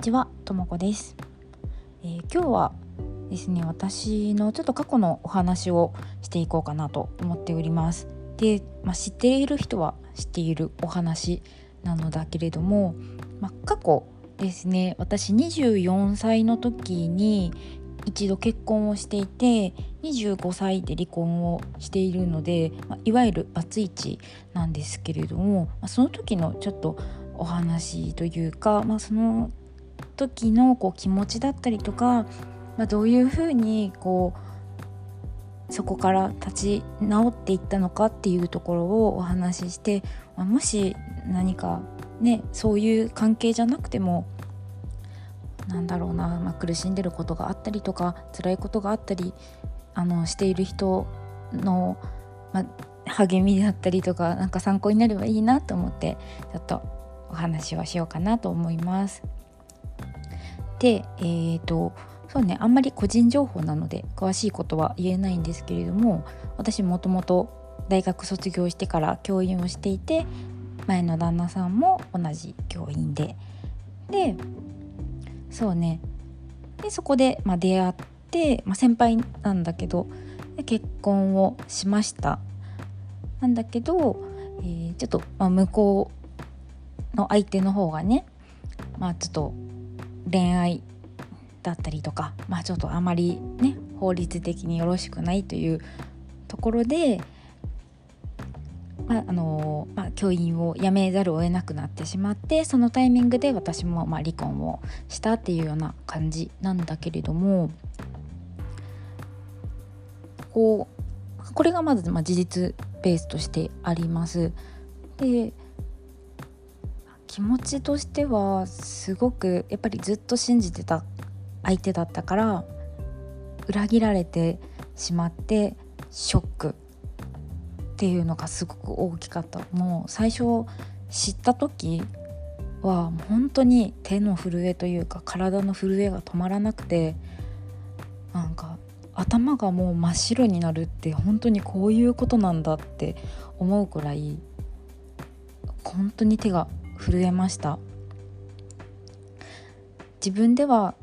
ちは、ともこです、えー今日はですね、私のちょっと過去のお話をしていこうかなと思っております。で、まあ、知っている人は知っているお話なのだけれども、まあ、過去ですね、私24歳の時に一度結婚をしていて25歳で離婚をしているので、まあ、いわゆるバツイチなんですけれども、まあ、その時のちょっとお話というか、まあ、その時のこう気持ちだったりとか、まあ、どういうふうにこうそこから立ち直っていったのかっていうところをお話しして、まあ、もし何かねそういう関係じゃなくてもなんだろうな、まあ、苦しんでることがあったりとか辛いことがあったりあのしている人の、まあ、励みだったりとかなんか参考になればいいなと思ってちょっとお話をしようかなと思います。でえー、とそうねあんまり個人情報なので詳しいことは言えないんですけれども私もともと大学卒業してから教員をしていて前の旦那さんも同じ教員で。でそうね。でそこで、まあ、出会って、まあ、先輩なんだけど結婚をしました。なんだけど、えーちょっと、まあ、向こうの相手の方がねまあちょっと恋愛だったりとかまあちょっとあまりね法律的によろしくないというところでまああのまあ、教員を辞めざるを得なくなってしまってそのタイミングで私もま離婚をしたっていうような感じなんだけれどもこうこれがまずま事実ベースとしてあります。で気持ちとしてはすごくやっぱりずっと信じてた相手だったから裏切られてしまってショックっていうのがすごく大きかった。もう最初知った時は本当に手の震えというか体の震えが止まらなくてなんか頭がもう真っ白になるって本当にこういうことなんだって思うくらい本当に手が震えました自分では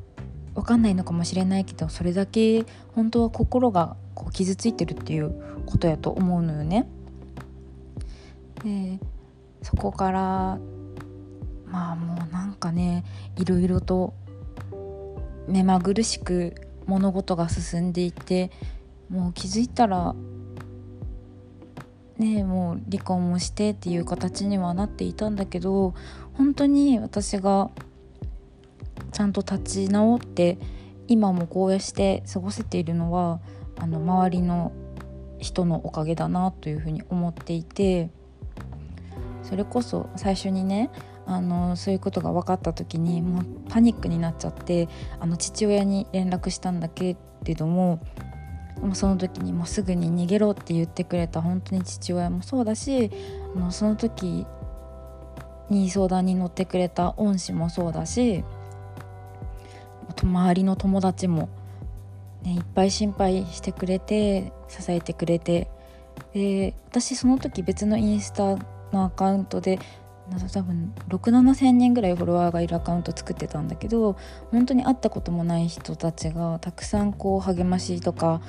分かんないのかもしれないけどそれだけ本当は心がこう傷ついてるっていうことやと思うのよね。でそこからまあもうなんかねいろいろと目まぐるしく物事が進んでいってもう気づいたらねもう離婚もしてっていう形にはなっていたんだけど本当に私がちゃんと立ち直って今もこうして過ごせているのはあの周りの人のおかげだなというふうに思っていてそれこそ最初にねあのそういうことが分かった時にもうパニックになっちゃってあの父親に連絡したんだけれどももうその時にもうすぐに逃げろって言ってくれた本当に父親もそうだしあのその時に相談に乗ってくれた恩師もそうだし周りの友達も、ね、いっぱい心配してくれて支えてくれてで私その時別のインスタのアカウントで多分6,7,000人ぐらいフォロワーがいるアカウント作ってたんだけど本当に会ったこともない人たちがたくさんこう励ましとか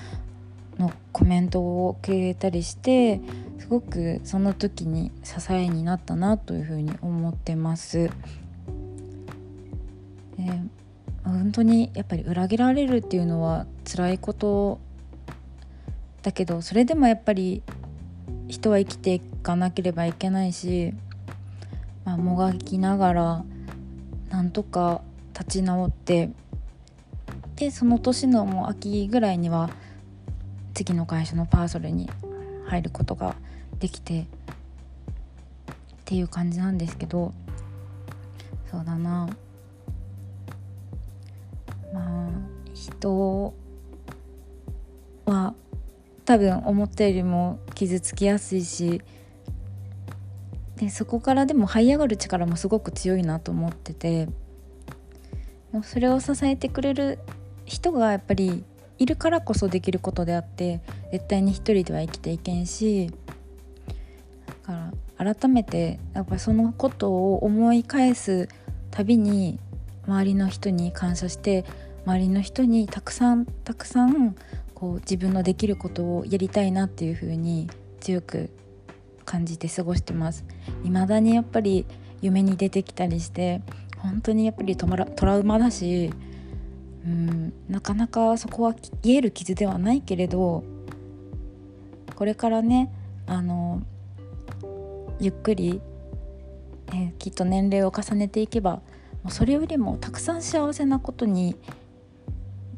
のコメントをくれたりしてすごくその時に支えになったなというふうに思ってます。で本当にやっぱり裏切られるっていうのは辛いことだけどそれでもやっぱり人は生きていかなければいけないし、まあ、もがきながらなんとか立ち直ってでその年のもう秋ぐらいには次の会社のパーソルに入ることができてっていう感じなんですけどそうだな。まあ人は多分思ったよりも傷つきやすいしでそこからでも這い上がる力もすごく強いなと思っててもうそれを支えてくれる人がやっぱりいるからこそできることであって絶対に一人では生きていけんしだから改めてやっぱそのことを思い返すたびに周りの人に感謝して周りの人にたくさんたくさんこう自分のできることをやりたいなっていう風に強く感じて過ごしてます。未だにやっぱり夢に出てきたりして本当にやっぱりトラウマだしうんなかなかそこは癒える傷ではないけれどこれからねあのゆっくり、えきっと年齢を重ねていけばもうそれよりもたくさん幸せなことに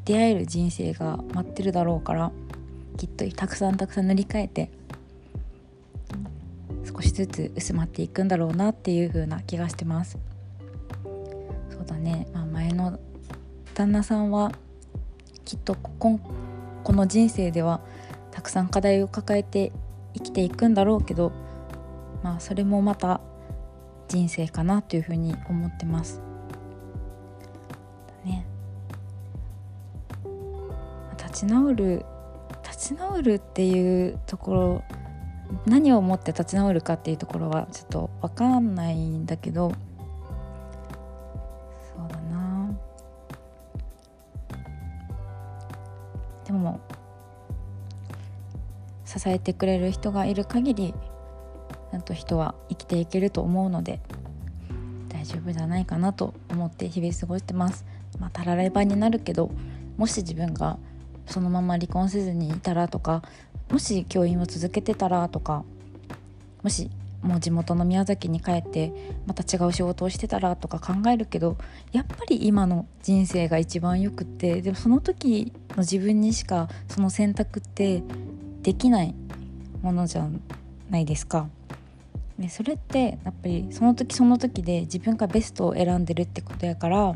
出会える人生が待ってるだろうからきっとたくさんたくさん塗り替えてずつ薄まっていくんだろうなっていう風な気がしてますそうだね、まあ、前の旦那さんはきっとここの人生ではたくさん課題を抱えて生きていくんだろうけどまあそれもまた人生かなというふうに思ってます。ね。立ち直る立ち直るっていうところ何を思って立ち直るかっていうところはちょっと分かんないんだけどそうだなでも支えてくれる人がいる限りなんと人は生きていけると思うので大丈夫じゃないかなと思って日々過ごしてます。まあ、たらればになるけどもし自分がそのまま離婚せずにいたらとかもし教員を続けてたらとかもしもう地元の宮崎に帰ってまた違う仕事をしてたらとか考えるけどやっぱり今の人生が一番よくってでもその時の自分にしかその選択ってできないものじゃないですか。でそれってやっぱりその時その時で自分がベストを選んでるってことやから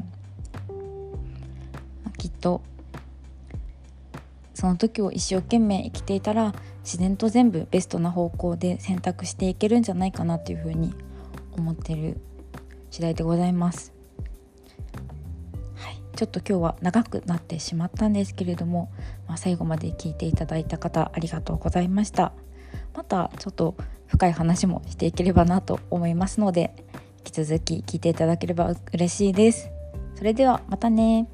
きっとその時を一生懸命生きていたら自然と全部ベストな方向で選択していけるんじゃないかなっていうふうに思ってる次第でございます。はい、ちょっと今日は長くなってしまったんですけれども、まあ、最後まで聞いていただいた方ありがとうございました。またちょっと深い話もしていければなと思いますので引き続き聞いていただければ嬉しいです。それではまたね